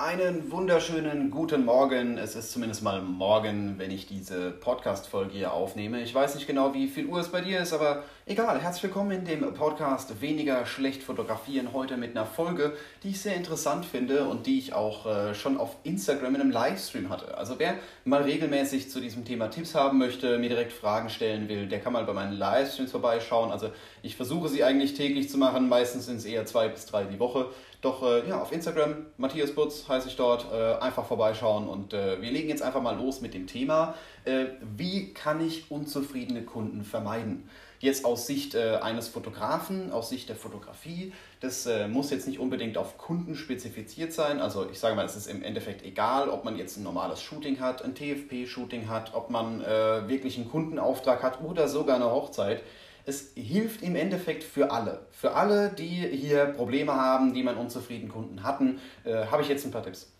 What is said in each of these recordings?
Einen wunderschönen guten Morgen. Es ist zumindest mal morgen, wenn ich diese Podcast-Folge hier aufnehme. Ich weiß nicht genau, wie viel Uhr es bei dir ist, aber egal. Herzlich willkommen in dem Podcast Weniger schlecht fotografieren. Heute mit einer Folge, die ich sehr interessant finde und die ich auch äh, schon auf Instagram in einem Livestream hatte. Also, wer mal regelmäßig zu diesem Thema Tipps haben möchte, mir direkt Fragen stellen will, der kann mal bei meinen Livestreams vorbeischauen. Also, ich versuche sie eigentlich täglich zu machen. Meistens sind es eher zwei bis drei die Woche. Doch äh, ja, auf Instagram, Matthias Butz heiße ich dort, äh, einfach vorbeischauen und äh, wir legen jetzt einfach mal los mit dem Thema, äh, wie kann ich unzufriedene Kunden vermeiden? Jetzt aus Sicht äh, eines Fotografen, aus Sicht der Fotografie, das äh, muss jetzt nicht unbedingt auf Kunden spezifiziert sein. Also ich sage mal, es ist im Endeffekt egal, ob man jetzt ein normales Shooting hat, ein TFP-Shooting hat, ob man wirklich einen Kundenauftrag hat oder sogar eine Hochzeit es hilft im Endeffekt für alle. Für alle, die hier Probleme haben, die man unzufriedenen Kunden hatten, äh, habe ich jetzt ein paar Tipps.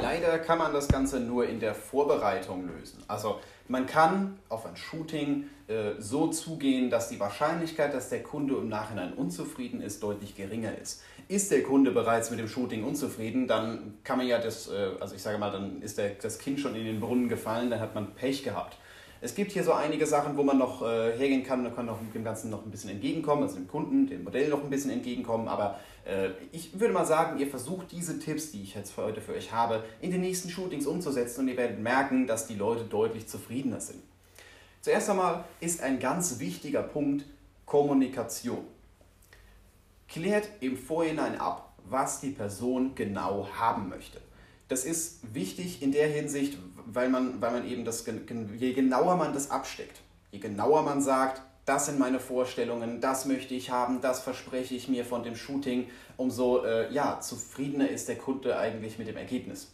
Leider kann man das Ganze nur in der Vorbereitung lösen. Also man kann auf ein Shooting äh, so zugehen, dass die Wahrscheinlichkeit, dass der Kunde im Nachhinein unzufrieden ist, deutlich geringer ist. Ist der Kunde bereits mit dem Shooting unzufrieden, dann kann man ja das, äh, also ich sage mal, dann ist der, das Kind schon in den Brunnen gefallen, dann hat man Pech gehabt. Es gibt hier so einige Sachen, wo man noch äh, hergehen kann, man kann noch dem Ganzen noch ein bisschen entgegenkommen, also dem Kunden, dem Modell noch ein bisschen entgegenkommen. Aber äh, ich würde mal sagen, ihr versucht diese Tipps, die ich jetzt heute für euch habe, in den nächsten Shootings umzusetzen und ihr werdet merken, dass die Leute deutlich zufriedener sind. Zuerst einmal ist ein ganz wichtiger Punkt Kommunikation. Klärt im Vorhinein ab, was die Person genau haben möchte. Das ist wichtig in der Hinsicht, weil man, weil man eben das, je genauer man das absteckt, je genauer man sagt, das sind meine Vorstellungen, das möchte ich haben, das verspreche ich mir von dem Shooting, umso äh, ja, zufriedener ist der Kunde eigentlich mit dem Ergebnis.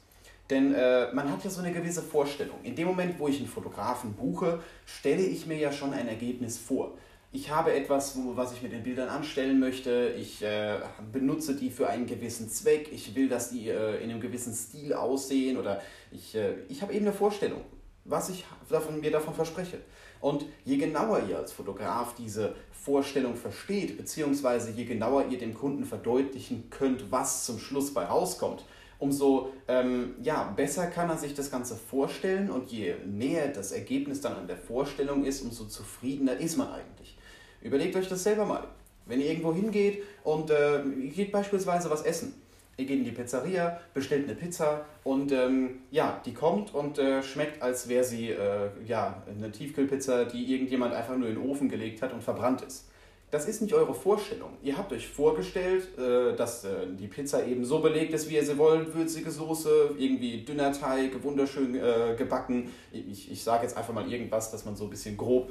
Denn äh, man hat ja so eine gewisse Vorstellung. In dem Moment, wo ich einen Fotografen buche, stelle ich mir ja schon ein Ergebnis vor ich habe etwas, wo, was ich mit den Bildern anstellen möchte, ich äh, benutze die für einen gewissen Zweck, ich will, dass die äh, in einem gewissen Stil aussehen oder ich, äh, ich habe eben eine Vorstellung, was ich davon, mir davon verspreche. Und je genauer ihr als Fotograf diese Vorstellung versteht, beziehungsweise je genauer ihr dem Kunden verdeutlichen könnt, was zum Schluss bei rauskommt, umso ähm, ja, besser kann er sich das Ganze vorstellen und je näher das Ergebnis dann an der Vorstellung ist, umso zufriedener ist man eigentlich. Überlegt euch das selber mal. Wenn ihr irgendwo hingeht und äh, ihr geht beispielsweise was essen. Ihr geht in die Pizzeria, bestellt eine Pizza und ähm, ja, die kommt und äh, schmeckt, als wäre sie äh, ja, eine Tiefkühlpizza, die irgendjemand einfach nur in den Ofen gelegt hat und verbrannt ist. Das ist nicht eure Vorstellung. Ihr habt euch vorgestellt, äh, dass äh, die Pizza eben so belegt ist, wie ihr sie wollt. Würzige Soße, irgendwie dünner Teig, wunderschön äh, gebacken. Ich, ich sage jetzt einfach mal irgendwas, dass man so ein bisschen grob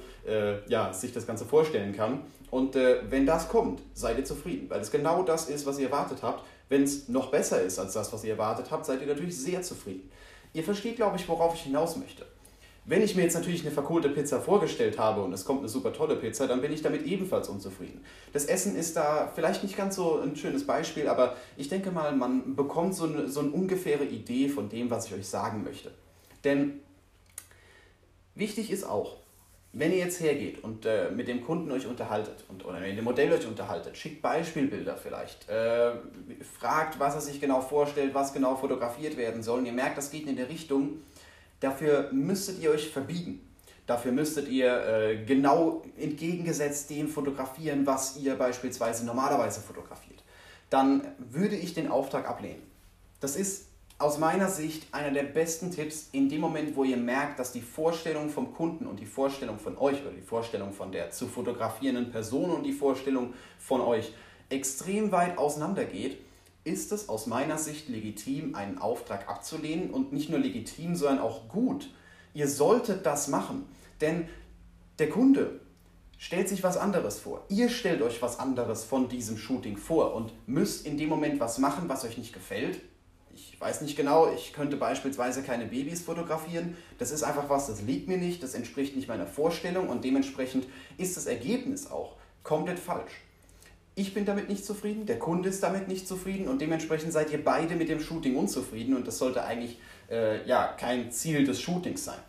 ja, sich das Ganze vorstellen kann. Und wenn das kommt, seid ihr zufrieden, weil es genau das ist, was ihr erwartet habt. Wenn es noch besser ist als das, was ihr erwartet habt, seid ihr natürlich sehr zufrieden. Ihr versteht, glaube ich, worauf ich hinaus möchte. Wenn ich mir jetzt natürlich eine verkohlte Pizza vorgestellt habe und es kommt eine super tolle Pizza, dann bin ich damit ebenfalls unzufrieden. Das Essen ist da vielleicht nicht ganz so ein schönes Beispiel, aber ich denke mal, man bekommt so eine, so eine ungefähre Idee von dem, was ich euch sagen möchte. Denn wichtig ist auch, wenn ihr jetzt hergeht und äh, mit dem Kunden euch unterhaltet und, oder mit dem Modell euch unterhaltet, schickt Beispielbilder vielleicht, äh, fragt, was er sich genau vorstellt, was genau fotografiert werden soll. Und ihr merkt, das geht in der Richtung, Dafür müsstet ihr euch verbiegen. Dafür müsstet ihr äh, genau entgegengesetzt dem fotografieren, was ihr beispielsweise normalerweise fotografiert. Dann würde ich den Auftrag ablehnen. Das ist aus meiner Sicht einer der besten Tipps in dem Moment, wo ihr merkt, dass die Vorstellung vom Kunden und die Vorstellung von euch oder die Vorstellung von der zu fotografierenden Person und die Vorstellung von euch extrem weit auseinandergeht ist es aus meiner Sicht legitim, einen Auftrag abzulehnen und nicht nur legitim, sondern auch gut. Ihr solltet das machen, denn der Kunde stellt sich was anderes vor. Ihr stellt euch was anderes von diesem Shooting vor und müsst in dem Moment was machen, was euch nicht gefällt. Ich weiß nicht genau, ich könnte beispielsweise keine Babys fotografieren. Das ist einfach was, das liegt mir nicht, das entspricht nicht meiner Vorstellung und dementsprechend ist das Ergebnis auch komplett falsch. Ich bin damit nicht zufrieden, der Kunde ist damit nicht zufrieden und dementsprechend seid ihr beide mit dem Shooting unzufrieden und das sollte eigentlich äh, ja, kein Ziel des Shootings sein.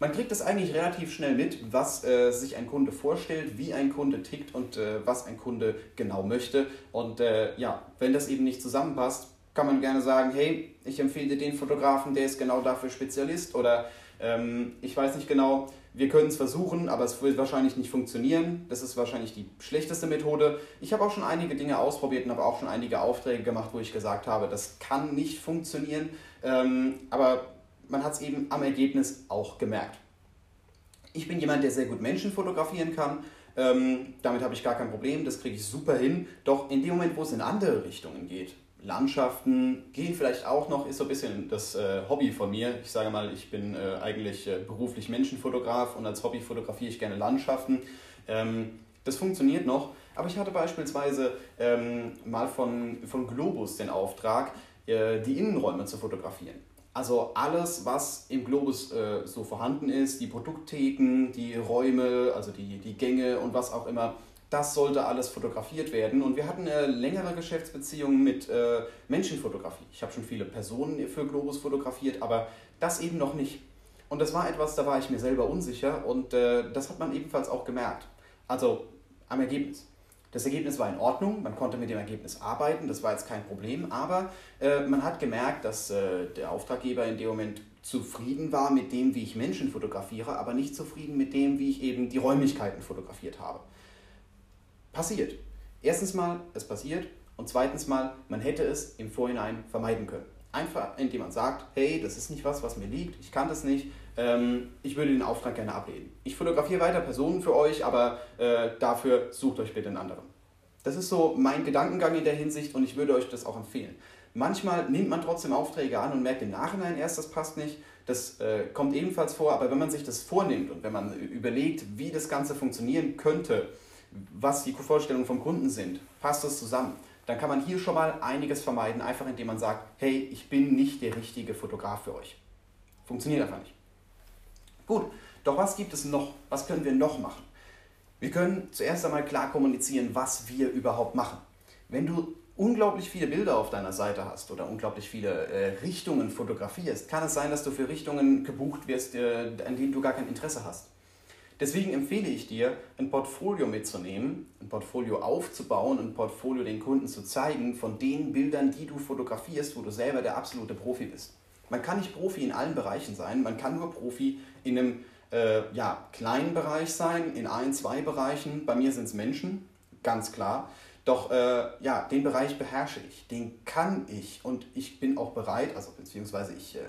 Man kriegt es eigentlich relativ schnell mit, was äh, sich ein Kunde vorstellt, wie ein Kunde tickt und äh, was ein Kunde genau möchte. Und äh, ja, wenn das eben nicht zusammenpasst, kann man gerne sagen, hey, ich empfehle dir den Fotografen, der ist genau dafür Spezialist oder ähm, ich weiß nicht genau, wir können es versuchen, aber es wird wahrscheinlich nicht funktionieren. Das ist wahrscheinlich die schlechteste Methode. Ich habe auch schon einige Dinge ausprobiert und habe auch schon einige Aufträge gemacht, wo ich gesagt habe, das kann nicht funktionieren. Ähm, aber man hat es eben am Ergebnis auch gemerkt. Ich bin jemand, der sehr gut Menschen fotografieren kann. Ähm, damit habe ich gar kein Problem, das kriege ich super hin. Doch in dem Moment, wo es in andere Richtungen geht, Landschaften gehen vielleicht auch noch, ist so ein bisschen das äh, Hobby von mir. Ich sage mal, ich bin äh, eigentlich äh, beruflich Menschenfotograf und als Hobby fotografiere ich gerne Landschaften. Ähm, das funktioniert noch, aber ich hatte beispielsweise ähm, mal von, von Globus den Auftrag, äh, die Innenräume zu fotografieren. Also alles, was im Globus äh, so vorhanden ist, die Produkttheken, die Räume, also die, die Gänge und was auch immer, das sollte alles fotografiert werden. Und wir hatten eine längere Geschäftsbeziehung mit äh, Menschenfotografie. Ich habe schon viele Personen für Globus fotografiert, aber das eben noch nicht. Und das war etwas, da war ich mir selber unsicher und äh, das hat man ebenfalls auch gemerkt. Also am Ergebnis. Das Ergebnis war in Ordnung, man konnte mit dem Ergebnis arbeiten, das war jetzt kein Problem, aber äh, man hat gemerkt, dass äh, der Auftraggeber in dem Moment zufrieden war mit dem, wie ich Menschen fotografiere, aber nicht zufrieden mit dem, wie ich eben die Räumlichkeiten fotografiert habe. Passiert. Erstens mal, es passiert und zweitens mal, man hätte es im Vorhinein vermeiden können. Einfach, indem man sagt, hey, das ist nicht was, was mir liegt, ich kann das nicht, ähm, ich würde den Auftrag gerne ablehnen. Ich fotografiere weiter Personen für euch, aber äh, dafür sucht euch bitte einen anderen. Das ist so mein Gedankengang in der Hinsicht und ich würde euch das auch empfehlen. Manchmal nimmt man trotzdem Aufträge an und merkt im Nachhinein erst, das passt nicht. Das äh, kommt ebenfalls vor, aber wenn man sich das vornimmt und wenn man überlegt, wie das Ganze funktionieren könnte, was die Vorstellungen vom Kunden sind, passt das zusammen, dann kann man hier schon mal einiges vermeiden, einfach indem man sagt, hey, ich bin nicht der richtige Fotograf für euch. Funktioniert einfach nicht. Gut, doch was gibt es noch? Was können wir noch machen? Wir können zuerst einmal klar kommunizieren, was wir überhaupt machen. Wenn du unglaublich viele Bilder auf deiner Seite hast oder unglaublich viele äh, Richtungen fotografierst, kann es sein, dass du für Richtungen gebucht wirst, äh, an denen du gar kein Interesse hast. Deswegen empfehle ich dir, ein Portfolio mitzunehmen, ein Portfolio aufzubauen, ein Portfolio den Kunden zu zeigen von den Bildern, die du fotografierst, wo du selber der absolute Profi bist. Man kann nicht Profi in allen Bereichen sein, man kann nur Profi in einem äh, ja, kleinen Bereich sein, in ein, zwei Bereichen. Bei mir sind es Menschen, ganz klar. Doch äh, ja, den Bereich beherrsche ich, den kann ich und ich bin auch bereit, also beziehungsweise ich äh,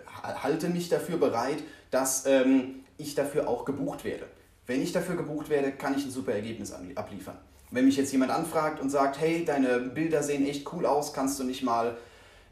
halte mich dafür bereit, dass ähm, ich dafür auch gebucht werde. Wenn ich dafür gebucht werde, kann ich ein super Ergebnis abliefern. Wenn mich jetzt jemand anfragt und sagt, hey, deine Bilder sehen echt cool aus, kannst du nicht mal,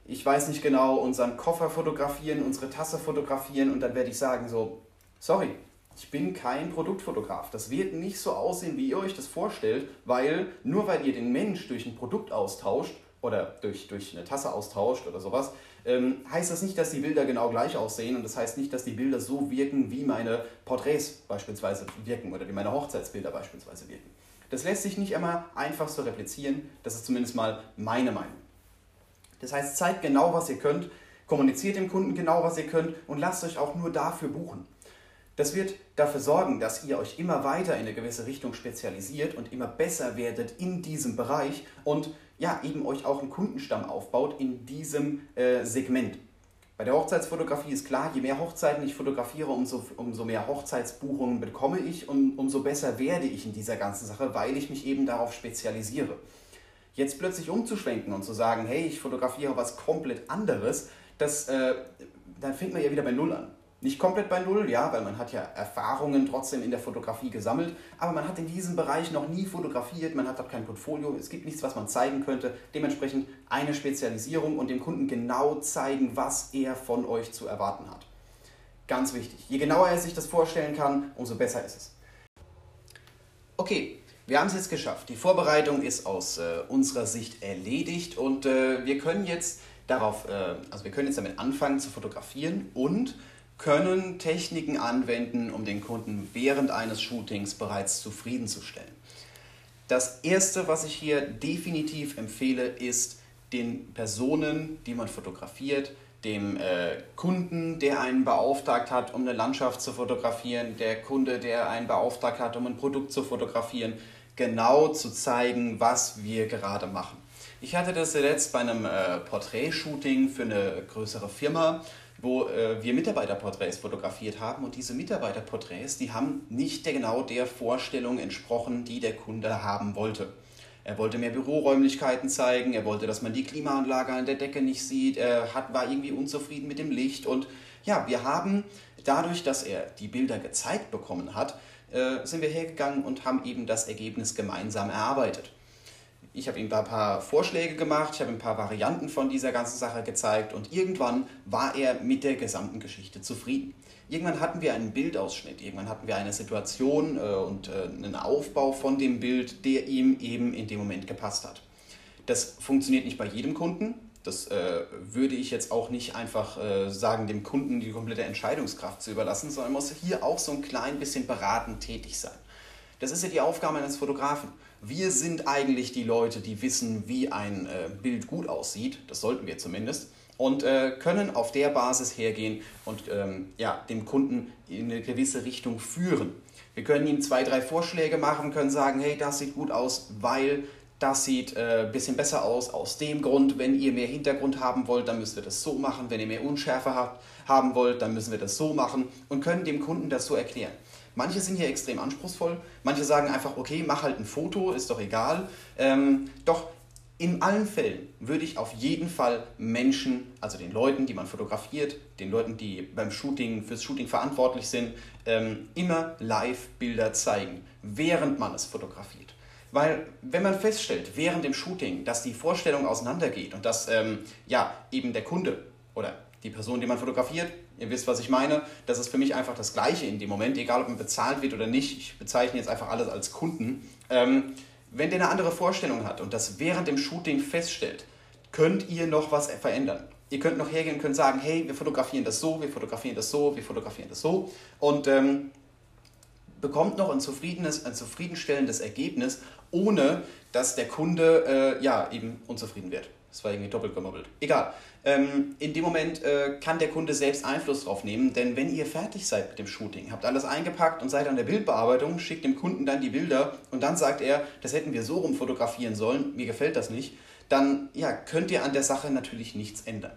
ich weiß nicht genau, unseren Koffer fotografieren, unsere Tasse fotografieren und dann werde ich sagen so, sorry, ich bin kein Produktfotograf. Das wird nicht so aussehen, wie ihr euch das vorstellt, weil nur weil ihr den Mensch durch ein Produkt austauscht oder durch, durch eine Tasse austauscht oder sowas, ähm, heißt das nicht, dass die Bilder genau gleich aussehen und das heißt nicht, dass die Bilder so wirken, wie meine Porträts beispielsweise wirken oder wie meine Hochzeitsbilder beispielsweise wirken. Das lässt sich nicht immer einfach so replizieren, das ist zumindest mal meine Meinung. Das heißt, zeigt genau, was ihr könnt, kommuniziert dem Kunden genau, was ihr könnt und lasst euch auch nur dafür buchen. Das wird dafür sorgen, dass ihr euch immer weiter in eine gewisse Richtung spezialisiert und immer besser werdet in diesem Bereich und ja, eben euch auch einen Kundenstamm aufbaut in diesem äh, Segment. Bei der Hochzeitsfotografie ist klar, je mehr Hochzeiten ich fotografiere, umso, umso mehr Hochzeitsbuchungen bekomme ich und umso besser werde ich in dieser ganzen Sache, weil ich mich eben darauf spezialisiere. Jetzt plötzlich umzuschwenken und zu sagen, hey, ich fotografiere was komplett anderes, das, äh, dann fängt man ja wieder bei Null an. Nicht komplett bei Null, ja, weil man hat ja Erfahrungen trotzdem in der Fotografie gesammelt, aber man hat in diesem Bereich noch nie fotografiert, man hat auch kein Portfolio, es gibt nichts, was man zeigen könnte. Dementsprechend eine Spezialisierung und dem Kunden genau zeigen, was er von euch zu erwarten hat. Ganz wichtig. Je genauer er sich das vorstellen kann, umso besser ist es. Okay, wir haben es jetzt geschafft. Die Vorbereitung ist aus äh, unserer Sicht erledigt und äh, wir können jetzt darauf, äh, also wir können jetzt damit anfangen zu fotografieren und können Techniken anwenden, um den Kunden während eines Shootings bereits zufriedenzustellen. Das Erste, was ich hier definitiv empfehle, ist den Personen, die man fotografiert, dem äh, Kunden, der einen beauftragt hat, um eine Landschaft zu fotografieren, der Kunde, der einen beauftragt hat, um ein Produkt zu fotografieren, genau zu zeigen, was wir gerade machen. Ich hatte das jetzt bei einem äh, Porträtshooting für eine größere Firma, wo äh, wir Mitarbeiterporträts fotografiert haben. Und diese Mitarbeiterporträts, die haben nicht der, genau der Vorstellung entsprochen, die der Kunde haben wollte. Er wollte mehr Büroräumlichkeiten zeigen, er wollte, dass man die Klimaanlage an der Decke nicht sieht, er hat, war irgendwie unzufrieden mit dem Licht. Und ja, wir haben dadurch, dass er die Bilder gezeigt bekommen hat, äh, sind wir hergegangen und haben eben das Ergebnis gemeinsam erarbeitet. Ich habe ihm da ein paar Vorschläge gemacht, ich habe ihm ein paar Varianten von dieser ganzen Sache gezeigt und irgendwann war er mit der gesamten Geschichte zufrieden. Irgendwann hatten wir einen Bildausschnitt, irgendwann hatten wir eine Situation äh, und äh, einen Aufbau von dem Bild, der ihm eben in dem Moment gepasst hat. Das funktioniert nicht bei jedem Kunden. Das äh, würde ich jetzt auch nicht einfach sagen, dem Kunden die komplette Entscheidungskraft zu überlassen, sondern muss hier auch so ein klein bisschen beratend tätig sein. Das ist ja die Aufgabe eines Fotografen. Wir sind eigentlich die Leute, die wissen, wie ein äh, Bild gut aussieht. Das sollten wir zumindest. Und äh, können auf der Basis hergehen und ähm, ja, dem Kunden in eine gewisse Richtung führen. Wir können ihm zwei, drei Vorschläge machen, können sagen, hey, das sieht gut aus, weil das sieht ein äh, bisschen besser aus aus dem Grund. Wenn ihr mehr Hintergrund haben wollt, dann müsst ihr das so machen. Wenn ihr mehr Unschärfe habt, haben wollt, dann müssen wir das so machen und können dem Kunden das so erklären. Manche sind hier extrem anspruchsvoll, manche sagen einfach, okay, mach halt ein Foto, ist doch egal. Ähm, doch in allen Fällen würde ich auf jeden Fall Menschen, also den Leuten, die man fotografiert, den Leuten, die beim Shooting, fürs Shooting verantwortlich sind, ähm, immer Live-Bilder zeigen, während man es fotografiert. Weil wenn man feststellt, während dem Shooting, dass die Vorstellung auseinandergeht und dass ähm, ja, eben der Kunde oder die Person, die man fotografiert, ihr wisst, was ich meine, das ist für mich einfach das Gleiche in dem Moment, egal ob man bezahlt wird oder nicht, ich bezeichne jetzt einfach alles als Kunden. Ähm, wenn der eine andere Vorstellung hat und das während dem Shooting feststellt, könnt ihr noch was verändern. Ihr könnt noch hergehen und könnt sagen, hey, wir fotografieren das so, wir fotografieren das so, wir fotografieren das so und ähm, bekommt noch ein, zufriedenes, ein zufriedenstellendes Ergebnis, ohne dass der Kunde äh, ja eben unzufrieden wird. Das war irgendwie doppelt gemobbelt. Egal. Ähm, in dem Moment äh, kann der Kunde selbst Einfluss drauf nehmen, denn wenn ihr fertig seid mit dem Shooting, habt alles eingepackt und seid an der Bildbearbeitung, schickt dem Kunden dann die Bilder und dann sagt er, das hätten wir so rum fotografieren sollen, mir gefällt das nicht, dann ja, könnt ihr an der Sache natürlich nichts ändern.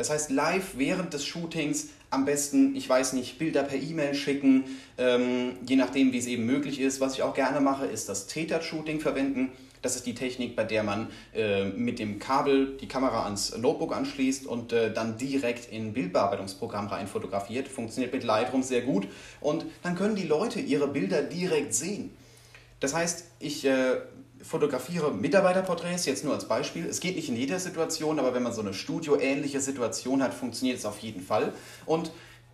Das heißt, live während des Shootings am besten, ich weiß nicht, Bilder per E-Mail schicken, ähm, je nachdem, wie es eben möglich ist. Was ich auch gerne mache, ist das Täter-Shooting verwenden. Das ist die Technik, bei der man äh, mit dem Kabel die Kamera ans Notebook anschließt und äh, dann direkt in ein Bildbearbeitungsprogramm rein fotografiert. Funktioniert mit Lightroom sehr gut und dann können die Leute ihre Bilder direkt sehen. Das heißt, ich äh, fotografiere Mitarbeiterporträts, jetzt nur als Beispiel. Es geht nicht in jeder Situation, aber wenn man so eine studioähnliche Situation hat, funktioniert es auf jeden Fall. Und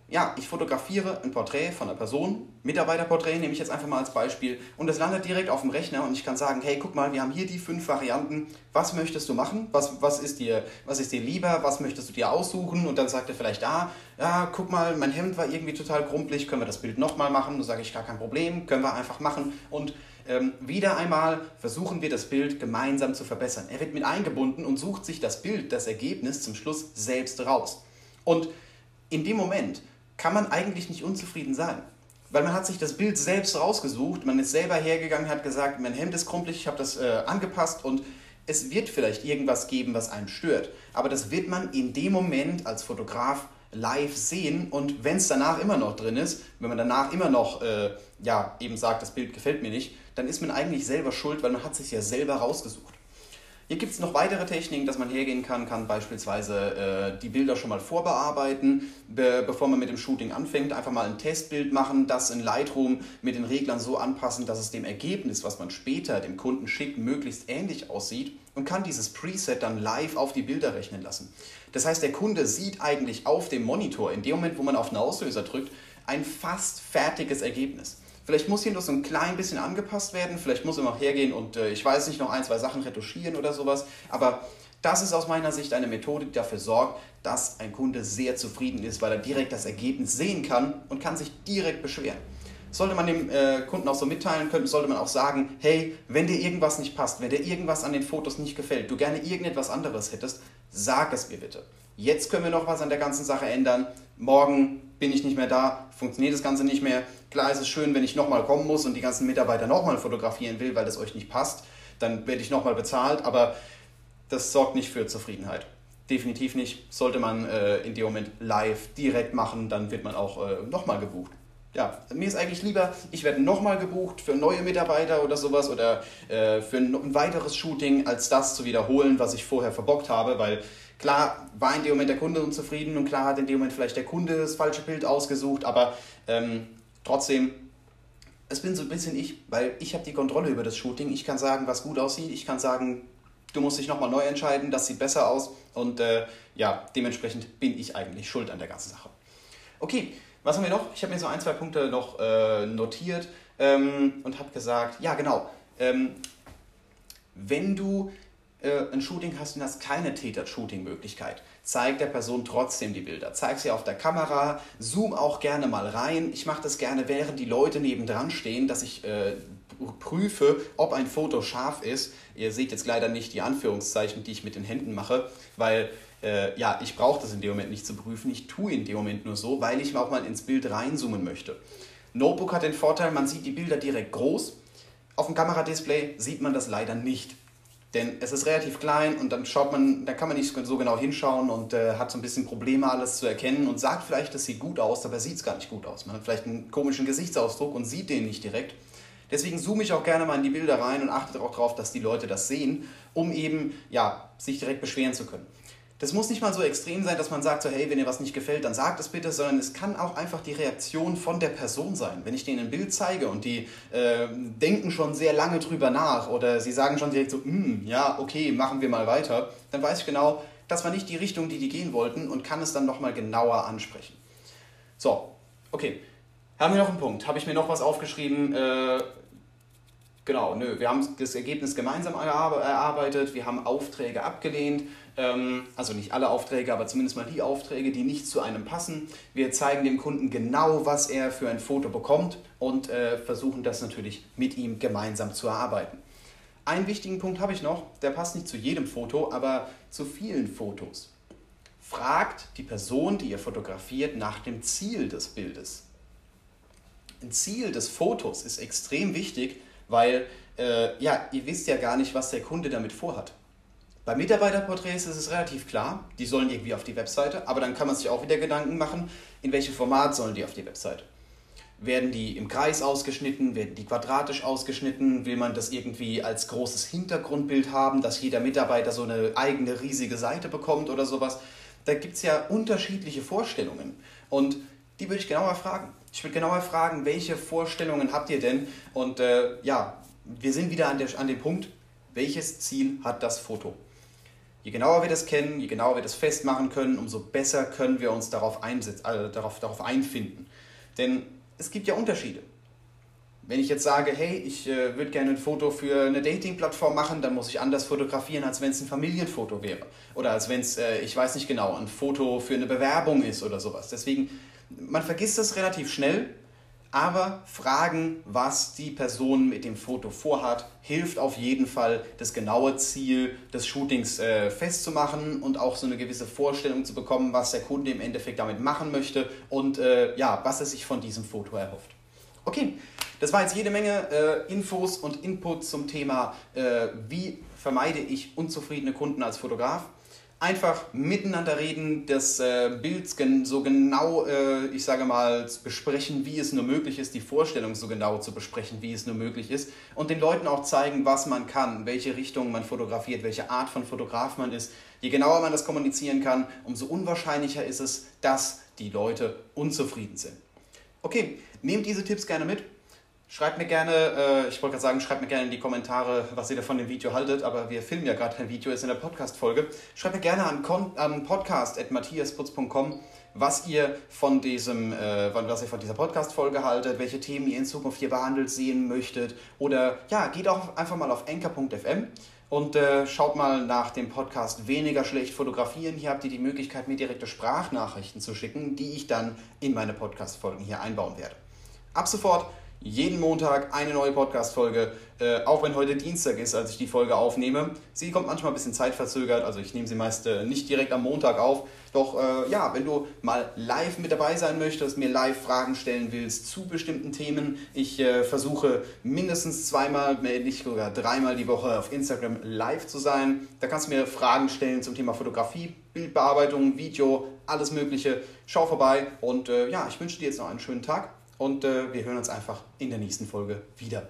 ja, ich fotografiere ein Porträt von einer Person, Mitarbeiterporträt nehme ich jetzt einfach mal als Beispiel und es landet direkt auf dem Rechner und ich kann sagen, hey, guck mal, wir haben hier die fünf Varianten, was möchtest du machen, was, was, ist, dir, was ist dir lieber, was möchtest du dir aussuchen? Und dann sagt er vielleicht, ah, ja, guck mal, mein Hemd war irgendwie total krumpelig, können wir das Bild nochmal machen, dann sage ich, gar kein Problem, können wir einfach machen. Und ähm, wieder einmal versuchen wir das Bild gemeinsam zu verbessern. Er wird mit eingebunden und sucht sich das Bild, das Ergebnis zum Schluss selbst raus. Und in dem Moment kann man eigentlich nicht unzufrieden sein. Weil man hat sich das Bild selbst rausgesucht, man ist selber hergegangen, hat gesagt, mein Hemd ist krumpelig, ich habe das äh, angepasst und es wird vielleicht irgendwas geben, was einen stört. Aber das wird man in dem Moment als Fotograf live sehen und wenn es danach immer noch drin ist, wenn man danach immer noch äh, ja, eben sagt, das Bild gefällt mir nicht, dann ist man eigentlich selber schuld, weil man hat sich ja selber rausgesucht. Hier gibt es noch weitere Techniken, dass man hergehen kann, kann beispielsweise äh, die Bilder schon mal vorbearbeiten, be bevor man mit dem Shooting anfängt, einfach mal ein Testbild machen, das in Lightroom mit den Reglern so anpassen, dass es dem Ergebnis, was man später dem Kunden schickt, möglichst ähnlich aussieht und kann dieses Preset dann live auf die Bilder rechnen lassen. Das heißt, der Kunde sieht eigentlich auf dem Monitor, in dem Moment, wo man auf den Auslöser drückt, ein fast fertiges Ergebnis. Vielleicht muss hier noch so ein klein bisschen angepasst werden, vielleicht muss er noch hergehen und äh, ich weiß nicht, noch ein, zwei Sachen retuschieren oder sowas. Aber das ist aus meiner Sicht eine Methode, die dafür sorgt, dass ein Kunde sehr zufrieden ist, weil er direkt das Ergebnis sehen kann und kann sich direkt beschweren. Sollte man dem äh, Kunden auch so mitteilen können, sollte man auch sagen, hey, wenn dir irgendwas nicht passt, wenn dir irgendwas an den Fotos nicht gefällt, du gerne irgendetwas anderes hättest, sag es mir bitte. Jetzt können wir noch was an der ganzen Sache ändern. Morgen bin ich nicht mehr da, funktioniert das Ganze nicht mehr. Klar ist es schön, wenn ich nochmal kommen muss und die ganzen Mitarbeiter nochmal fotografieren will, weil das euch nicht passt. Dann werde ich nochmal bezahlt. Aber das sorgt nicht für Zufriedenheit. Definitiv nicht. Sollte man äh, in dem Moment live direkt machen, dann wird man auch äh, nochmal gebucht. Ja, mir ist eigentlich lieber, ich werde nochmal gebucht für neue Mitarbeiter oder sowas oder äh, für ein, ein weiteres Shooting, als das zu wiederholen, was ich vorher verbockt habe, weil klar war in dem Moment der Kunde unzufrieden und klar hat in dem Moment vielleicht der Kunde das falsche Bild ausgesucht, aber ähm, trotzdem es bin so ein bisschen ich, weil ich habe die Kontrolle über das Shooting. Ich kann sagen, was gut aussieht. Ich kann sagen, du musst dich nochmal neu entscheiden, das sieht besser aus. Und äh, ja, dementsprechend bin ich eigentlich schuld an der ganzen Sache. Okay, was haben wir noch? Ich habe mir so ein, zwei Punkte noch äh, notiert ähm, und habe gesagt, ja genau, ähm, wenn du äh, ein Shooting hast und hast keine Täter-Shooting-Möglichkeit, zeig der Person trotzdem die Bilder. Zeig sie auf der Kamera, zoom auch gerne mal rein. Ich mache das gerne, während die Leute nebendran stehen, dass ich äh, prüfe, ob ein Foto scharf ist. Ihr seht jetzt leider nicht die Anführungszeichen, die ich mit den Händen mache, weil äh, ja, ich brauche das in dem Moment nicht zu prüfen. Ich tue in dem Moment nur so, weil ich auch mal ins Bild reinzoomen möchte. Notebook hat den Vorteil, man sieht die Bilder direkt groß. Auf dem Kameradisplay sieht man das leider nicht. Denn es ist relativ klein und dann schaut man, da kann man nicht so genau hinschauen und äh, hat so ein bisschen Probleme, alles zu erkennen und sagt vielleicht, das sieht gut aus, dabei sieht es gar nicht gut aus. Man hat vielleicht einen komischen Gesichtsausdruck und sieht den nicht direkt. Deswegen zoome ich auch gerne mal in die Bilder rein und achte auch darauf, dass die Leute das sehen, um eben ja, sich direkt beschweren zu können. Das muss nicht mal so extrem sein, dass man sagt, so, hey, wenn dir was nicht gefällt, dann sagt es bitte, sondern es kann auch einfach die Reaktion von der Person sein. Wenn ich denen ein Bild zeige und die äh, denken schon sehr lange drüber nach oder sie sagen schon direkt so, hm, ja, okay, machen wir mal weiter, dann weiß ich genau, das war nicht die Richtung, die die gehen wollten und kann es dann nochmal genauer ansprechen. So, okay. Haben wir noch einen Punkt? Habe ich mir noch was aufgeschrieben? Äh, genau, nö. Wir haben das Ergebnis gemeinsam erarbeitet, wir haben Aufträge abgelehnt. Ähm, also nicht alle Aufträge, aber zumindest mal die Aufträge, die nicht zu einem passen. Wir zeigen dem Kunden genau, was er für ein Foto bekommt und äh, versuchen das natürlich mit ihm gemeinsam zu erarbeiten. Einen wichtigen Punkt habe ich noch, der passt nicht zu jedem Foto, aber zu vielen Fotos. Fragt die Person, die ihr fotografiert, nach dem Ziel des Bildes. Ein Ziel des Fotos ist extrem wichtig, weil äh, ja, ihr wisst ja gar nicht, was der Kunde damit vorhat. Bei Mitarbeiterporträts ist es relativ klar, die sollen irgendwie auf die Webseite, aber dann kann man sich auch wieder Gedanken machen, in welchem Format sollen die auf die Webseite. Werden die im Kreis ausgeschnitten, werden die quadratisch ausgeschnitten, will man das irgendwie als großes Hintergrundbild haben, dass jeder Mitarbeiter so eine eigene riesige Seite bekommt oder sowas. Da gibt es ja unterschiedliche Vorstellungen und die würde ich genauer fragen. Ich würde genauer fragen, welche Vorstellungen habt ihr denn? Und äh, ja, wir sind wieder an, der, an dem Punkt, welches Ziel hat das Foto? Je genauer wir das kennen, je genauer wir das festmachen können, umso besser können wir uns darauf, einsetzen, äh, darauf, darauf einfinden. Denn es gibt ja Unterschiede. Wenn ich jetzt sage, hey, ich äh, würde gerne ein Foto für eine Dating-Plattform machen, dann muss ich anders fotografieren, als wenn es ein Familienfoto wäre. Oder als wenn es, äh, ich weiß nicht genau, ein Foto für eine Bewerbung ist oder sowas. Deswegen, man vergisst das relativ schnell aber fragen, was die Person mit dem Foto vorhat, hilft auf jeden Fall, das genaue Ziel des Shootings äh, festzumachen und auch so eine gewisse Vorstellung zu bekommen, was der Kunde im Endeffekt damit machen möchte und äh, ja, was er sich von diesem Foto erhofft. Okay, das war jetzt jede Menge äh, Infos und Input zum Thema, äh, wie vermeide ich unzufriedene Kunden als Fotograf einfach miteinander reden, das äh, Bild so genau, äh, ich sage mal, zu besprechen, wie es nur möglich ist, die Vorstellung so genau zu besprechen, wie es nur möglich ist und den Leuten auch zeigen, was man kann, welche Richtung man fotografiert, welche Art von Fotograf man ist. Je genauer man das kommunizieren kann, umso unwahrscheinlicher ist es, dass die Leute unzufrieden sind. Okay, nehmt diese Tipps gerne mit. Schreibt mir gerne, äh, ich wollte gerade sagen, schreibt mir gerne in die Kommentare, was ihr davon dem Video haltet, aber wir filmen ja gerade ein Video, ist in der Podcast-Folge. Schreibt mir gerne an, an podcast.matthiasputz.com, was ihr von diesem, äh, was ihr von dieser Podcast-Folge haltet, welche Themen ihr in Zukunft hier behandelt sehen möchtet. Oder ja, geht auch einfach mal auf anchor.fm und äh, schaut mal nach dem Podcast Weniger schlecht fotografieren. Hier habt ihr die Möglichkeit, mir direkte Sprachnachrichten zu schicken, die ich dann in meine Podcast-Folgen hier einbauen werde. Ab sofort jeden Montag eine neue Podcast-Folge, äh, auch wenn heute Dienstag ist, als ich die Folge aufnehme. Sie kommt manchmal ein bisschen zeitverzögert, also ich nehme sie meist äh, nicht direkt am Montag auf. Doch äh, ja, wenn du mal live mit dabei sein möchtest, mir live Fragen stellen willst zu bestimmten Themen, ich äh, versuche mindestens zweimal, wenn nicht sogar dreimal die Woche auf Instagram live zu sein. Da kannst du mir Fragen stellen zum Thema Fotografie, Bildbearbeitung, Video, alles Mögliche. Schau vorbei und äh, ja, ich wünsche dir jetzt noch einen schönen Tag und äh, wir hören uns einfach in der nächsten Folge wieder.